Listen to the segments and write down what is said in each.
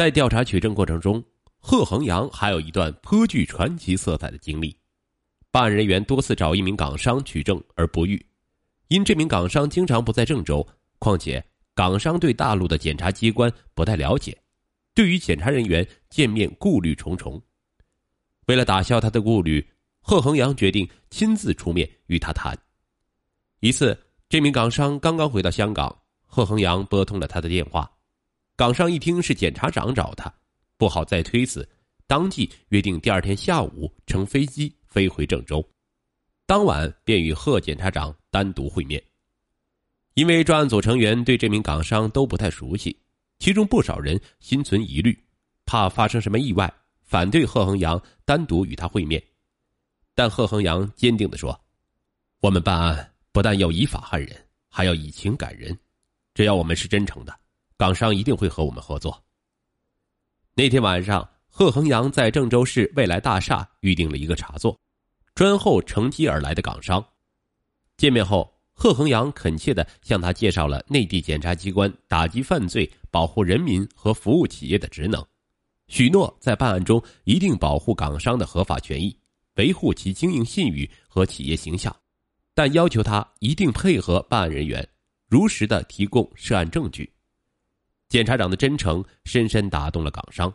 在调查取证过程中，贺恒阳还有一段颇具传奇色彩的经历。办案人员多次找一名港商取证而不遇，因这名港商经常不在郑州，况且港商对大陆的检察机关不太了解，对于检察人员见面顾虑重重。为了打消他的顾虑，贺恒阳决定亲自出面与他谈。一次，这名港商刚刚回到香港，贺恒阳拨通了他的电话。港商一听是检察长找他，不好再推辞，当即约定第二天下午乘飞机飞回郑州，当晚便与贺检察长单独会面。因为专案组成员对这名港商都不太熟悉，其中不少人心存疑虑，怕发生什么意外，反对贺恒阳单独与他会面。但贺恒阳坚定地说：“我们办案不但要以法害人，还要以情感人，只要我们是真诚的。”港商一定会和我们合作。那天晚上，贺恒阳在郑州市未来大厦预定了一个茶座，专候乘机而来的港商。见面后，贺恒阳恳切的向他介绍了内地检察机关打击犯罪、保护人民和服务企业的职能，许诺在办案中一定保护港商的合法权益，维护其经营信誉和企业形象，但要求他一定配合办案人员，如实的提供涉案证据。检察长的真诚深深打动了港商，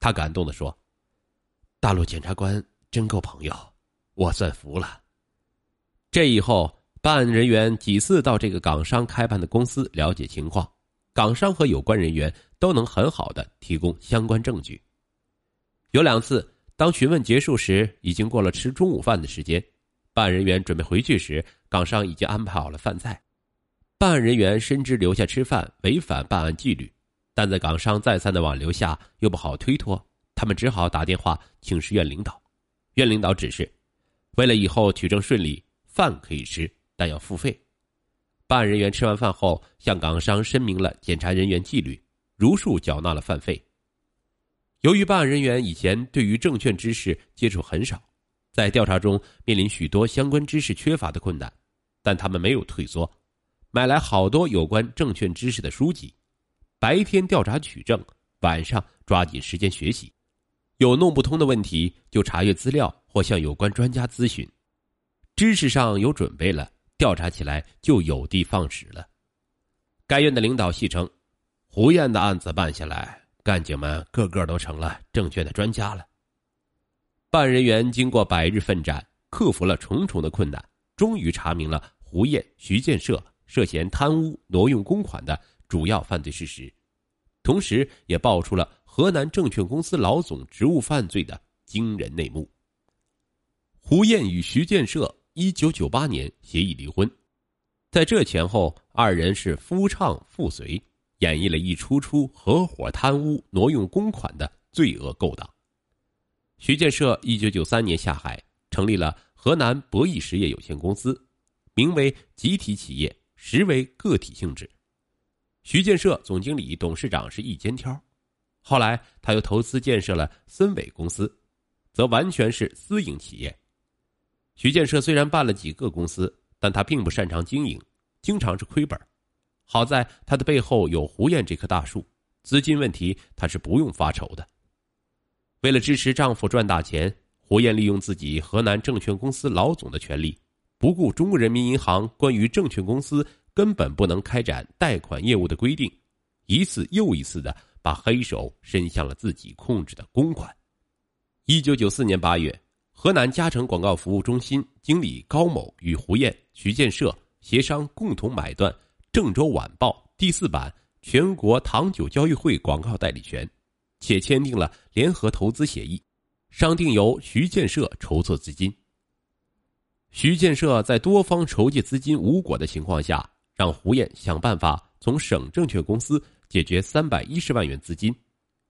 他感动的说：“大陆检察官真够朋友，我算服了。”这以后，办案人员几次到这个港商开办的公司了解情况，港商和有关人员都能很好的提供相关证据。有两次，当询问结束时，已经过了吃中午饭的时间，办案人员准备回去时，港商已经安排好了饭菜。办案人员深知留下吃饭违反办案纪律，但在港商再三的挽留下，又不好推脱，他们只好打电话请示院领导。院领导指示，为了以后取证顺利，饭可以吃，但要付费。办案人员吃完饭后，向港商申明了检查人员纪律，如数缴纳了饭费。由于办案人员以前对于证券知识接触很少，在调查中面临许多相关知识缺乏的困难，但他们没有退缩。买来好多有关证券知识的书籍，白天调查取证，晚上抓紧时间学习。有弄不通的问题就查阅资料或向有关专家咨询。知识上有准备了，调查起来就有的放矢了。该院的领导戏称，胡燕的案子办下来，干警们个个都成了证券的专家了。办案人员经过百日奋战，克服了重重的困难，终于查明了胡燕、徐建设。涉嫌贪污挪用公款的主要犯罪事实，同时也爆出了河南证券公司老总职务犯罪的惊人内幕。胡燕与徐建设一九九八年协议离婚，在这前后，二人是夫唱妇随，演绎了一出出合伙贪污挪用公款的罪恶勾当。徐建设一九九三年下海，成立了河南博弈实业有限公司，名为集体企业。实为个体性质。徐建设总经理、董事长是一肩挑，后来他又投资建设了森伟公司，则完全是私营企业。徐建设虽然办了几个公司，但他并不擅长经营，经常是亏本。好在他的背后有胡燕这棵大树，资金问题他是不用发愁的。为了支持丈夫赚大钱，胡燕利用自己河南证券公司老总的权利。不顾中国人民银行关于证券公司根本不能开展贷款业务的规定，一次又一次的把黑手伸向了自己控制的公款。一九九四年八月，河南嘉诚广告服务中心经理高某与胡燕、徐建设协商共同买断《郑州晚报》第四版全国糖酒交易会广告代理权，且签订了联合投资协议，商定由徐建设筹措资金。徐建设在多方筹借资金无果的情况下，让胡燕想办法从省证券公司解决三百一十万元资金。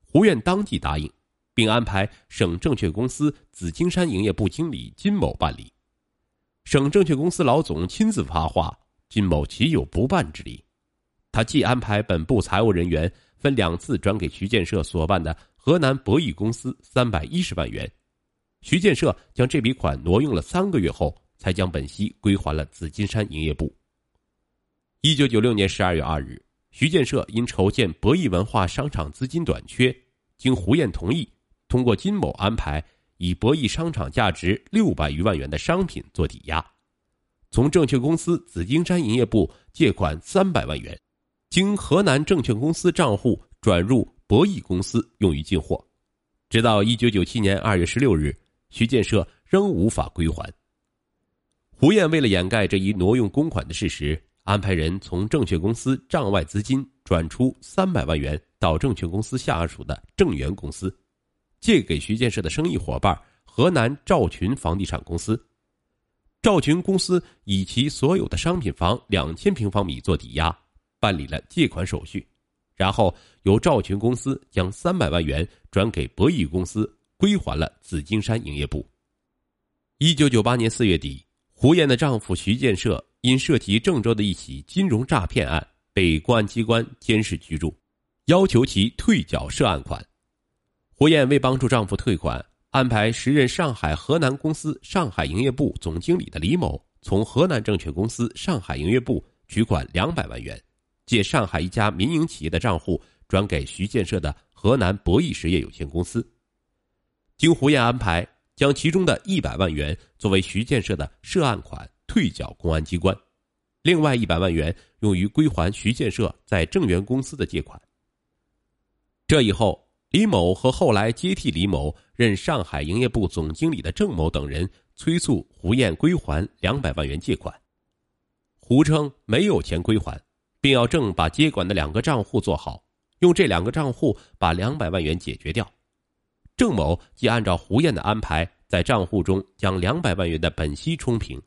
胡燕当即答应，并安排省证券公司紫金山营业部经理金某办理。省证券公司老总亲自发话，金某岂有不办之理？他既安排本部财务人员分两次转给徐建设所办的河南博弈公司三百一十万元，徐建设将这笔款挪用了三个月后。才将本息归还了紫金山营业部。一九九六年十二月二日，徐建设因筹建博弈文化商场资金短缺，经胡燕同意，通过金某安排，以博弈商场价值六百余万元的商品做抵押，从证券公司紫金山营业部借款三百万元，经河南证券公司账户转入博弈公司用于进货，直到一九九七年二月十六日，徐建设仍无法归还。胡燕为了掩盖这一挪用公款的事实，安排人从证券公司账外资金转出三百万元到证券公司下属的正源公司，借给徐建设的生意伙伴河南赵群房地产公司。赵群公司以其所有的商品房两千平方米做抵押，办理了借款手续，然后由赵群公司将三百万元转给博弈公司，归还了紫金山营业部。一九九八年四月底。胡燕的丈夫徐建设因涉及郑州的一起金融诈骗案，被公安机关监视居住，要求其退缴涉案款。胡燕为帮助丈夫退款，安排时任上海河南公司上海营业部总经理的李某，从河南证券公司上海营业部取款两百万元，借上海一家民营企业的账户转给徐建设的河南博弈实业有限公司。经胡燕安排。将其中的一百万元作为徐建设的涉案款退缴公安机关，另外一百万元用于归还徐建设在正源公司的借款。这以后，李某和后来接替李某任上海营业部总经理的郑某等人催促胡燕归还两百万元借款。胡称没有钱归还，并要郑把接管的两个账户做好，用这两个账户把两百万元解决掉。郑某即按照胡燕的安排，在账户中将两百万元的本息冲平。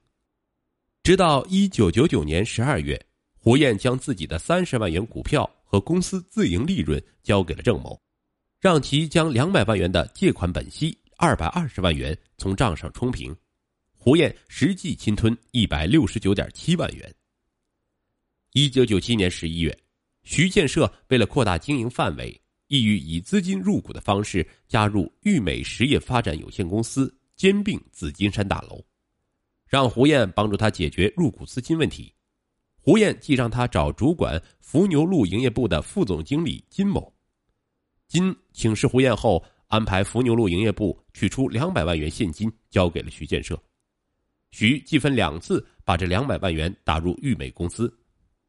直到一九九九年十二月，胡燕将自己的三十万元股票和公司自营利润交给了郑某，让其将两百万元的借款本息二百二十万元从账上冲平。胡燕实际侵吞一百六十九点七万元。一九九七年十一月，徐建设为了扩大经营范围。意欲以资金入股的方式加入裕美实业发展有限公司，兼并紫金山大楼，让胡燕帮助他解决入股资金问题。胡燕即让他找主管伏牛路营业部的副总经理金某。金请示胡燕后，安排伏牛路营业部取出两百万元现金交给了徐建设。徐即分两次把这两百万元打入裕美公司，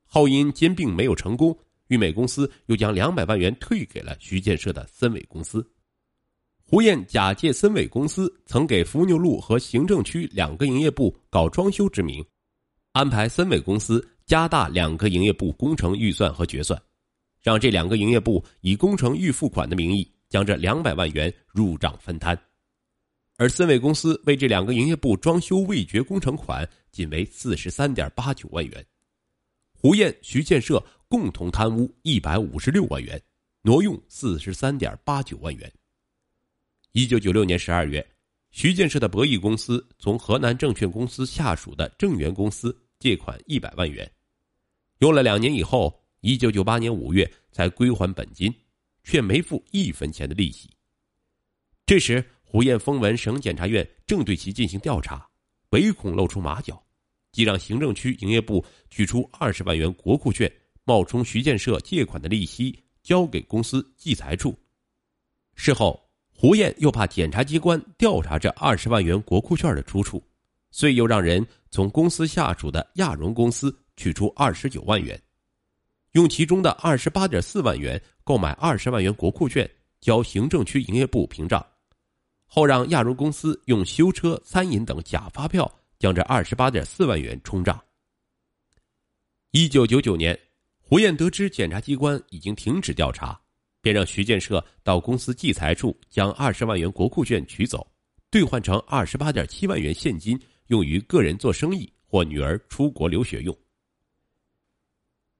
后因兼并没有成功。裕美公司又将两百万元退给了徐建设的森伟公司。胡燕假借森伟公司曾给伏牛路和行政区两个营业部搞装修之名，安排森伟公司加大两个营业部工程预算和决算，让这两个营业部以工程预付款的名义将这两百万元入账分摊，而森伟公司为这两个营业部装修未决工程款仅为四十三点八九万元。胡燕、徐建设。共同贪污一百五十六万元，挪用四十三点八九万元。一九九六年十二月，徐建设的博弈公司从河南证券公司下属的正源公司借款一百万元，用了两年以后，一九九八年五月才归还本金，却没付一分钱的利息。这时，胡燕峰闻省检察院正对其进行调查，唯恐露出马脚，即让行政区营业部取出二十万元国库券。冒充徐建设借款的利息交给公司计财处，事后胡燕又怕检察机关调查这二十万元国库券的出处，遂又让人从公司下属的亚荣公司取出二十九万元，用其中的二十八点四万元购买二十万元国库券交行政区营业部凭账，后让亚荣公司用修车、餐饮等假发票将这二十八点四万元冲账。一九九九年。胡燕得知检察机关已经停止调查，便让徐建设到公司计财处将二十万元国库券取走，兑换成二十八点七万元现金，用于个人做生意或女儿出国留学用。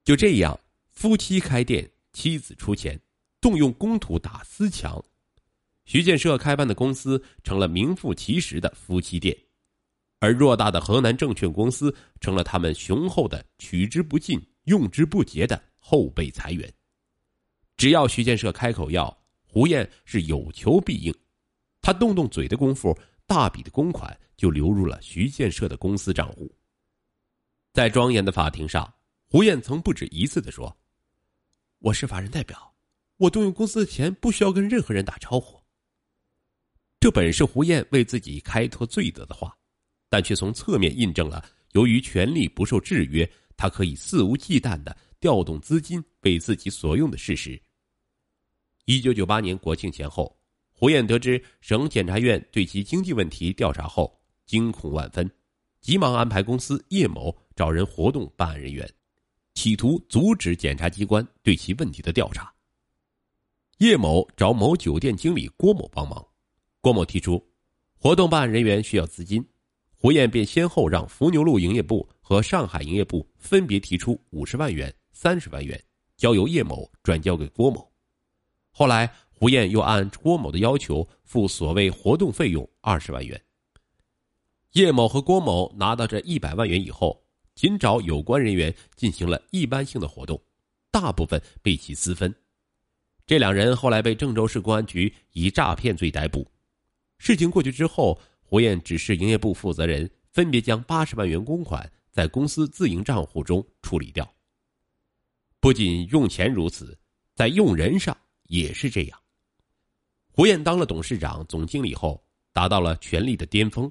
就这样，夫妻开店，妻子出钱，动用公土打私墙，徐建设开办的公司成了名副其实的夫妻店，而偌大的河南证券公司成了他们雄厚的取之不尽。用之不竭的后备财源，只要徐建设开口要，胡燕是有求必应。他动动嘴的功夫，大笔的公款就流入了徐建设的公司账户。在庄严的法庭上，胡燕曾不止一次的说：“我是法人代表，我动用公司的钱不需要跟任何人打招呼。这本是胡燕为自己开脱罪责的话，但却从侧面印证了，由于权力不受制约，他可以肆无忌惮的调动资金为自己所用的事实。一九九八年国庆前后，胡燕得知省检察院对其经济问题调查后，惊恐万分，急忙安排公司叶某找人活动办案人员，企图阻止检察机关对其问题的调查。叶某找某酒店经理郭某帮忙。郭某提出，活动办案人员需要资金，胡燕便先后让伏牛路营业部和上海营业部分别提出五十万元、三十万元，交由叶某转交给郭某。后来，胡燕又按郭某的要求付所谓活动费用二十万元。叶某和郭某拿到这一百万元以后，仅找有关人员进行了一般性的活动，大部分被其私分。这两人后来被郑州市公安局以诈骗罪逮捕。事情过去之后，胡燕指示营业部负责人分别将八十万元公款在公司自营账户中处理掉。不仅用钱如此，在用人上也是这样。胡燕当了董事长、总经理后，达到了权力的巅峰，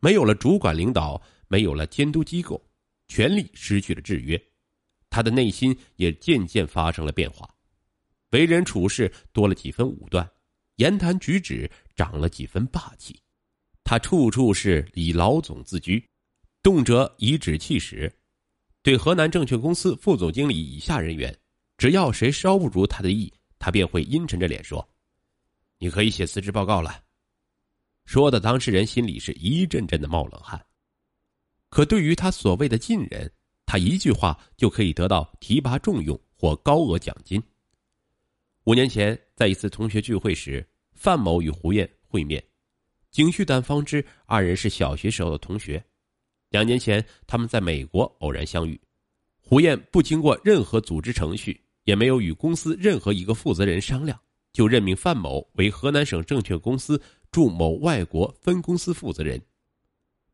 没有了主管领导，没有了监督机构，权力失去了制约，他的内心也渐渐发生了变化，为人处事多了几分武断。言谈举止长了几分霸气，他处处是以老总自居，动辄颐指气使。对河南证券公司副总经理以下人员，只要谁稍不如他的意，他便会阴沉着脸说：“你可以写辞职报告了。”说的当事人心里是一阵阵的冒冷汗。可对于他所谓的近人，他一句话就可以得到提拔重用或高额奖金。五年前，在一次同学聚会时，范某与胡燕会面，景旭丹方知二人是小学时候的同学。两年前，他们在美国偶然相遇，胡燕不经过任何组织程序，也没有与公司任何一个负责人商量，就任命范某为河南省证券公司驻某外国分公司负责人。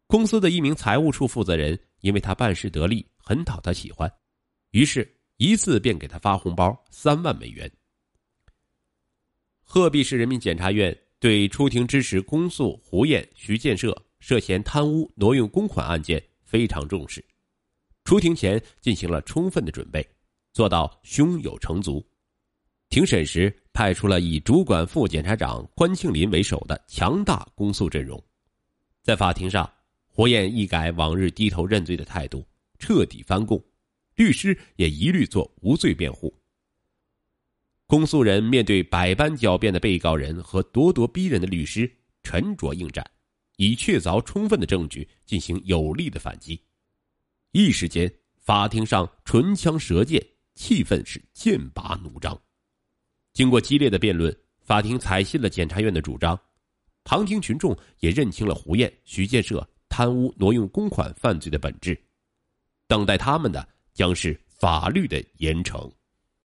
公司的一名财务处负责人因为他办事得力，很讨他喜欢，于是一次便给他发红包三万美元。鹤壁市人民检察院对出庭支持公诉胡燕、徐建设涉嫌贪污挪用公款案件非常重视，出庭前进行了充分的准备，做到胸有成竹。庭审时派出了以主管副检察长关庆林为首的强大公诉阵容，在法庭上，胡燕一改往日低头认罪的态度，彻底翻供，律师也一律做无罪辩护。公诉人面对百般狡辩的被告人和咄咄逼人的律师，沉着应战，以确凿充分的证据进行有力的反击。一时间，法庭上唇枪舌剑，气氛是剑拔弩张。经过激烈的辩论，法庭采信了检察院的主张，旁听群众也认清了胡燕、徐建设贪污挪用公款犯罪的本质，等待他们的将是法律的严惩。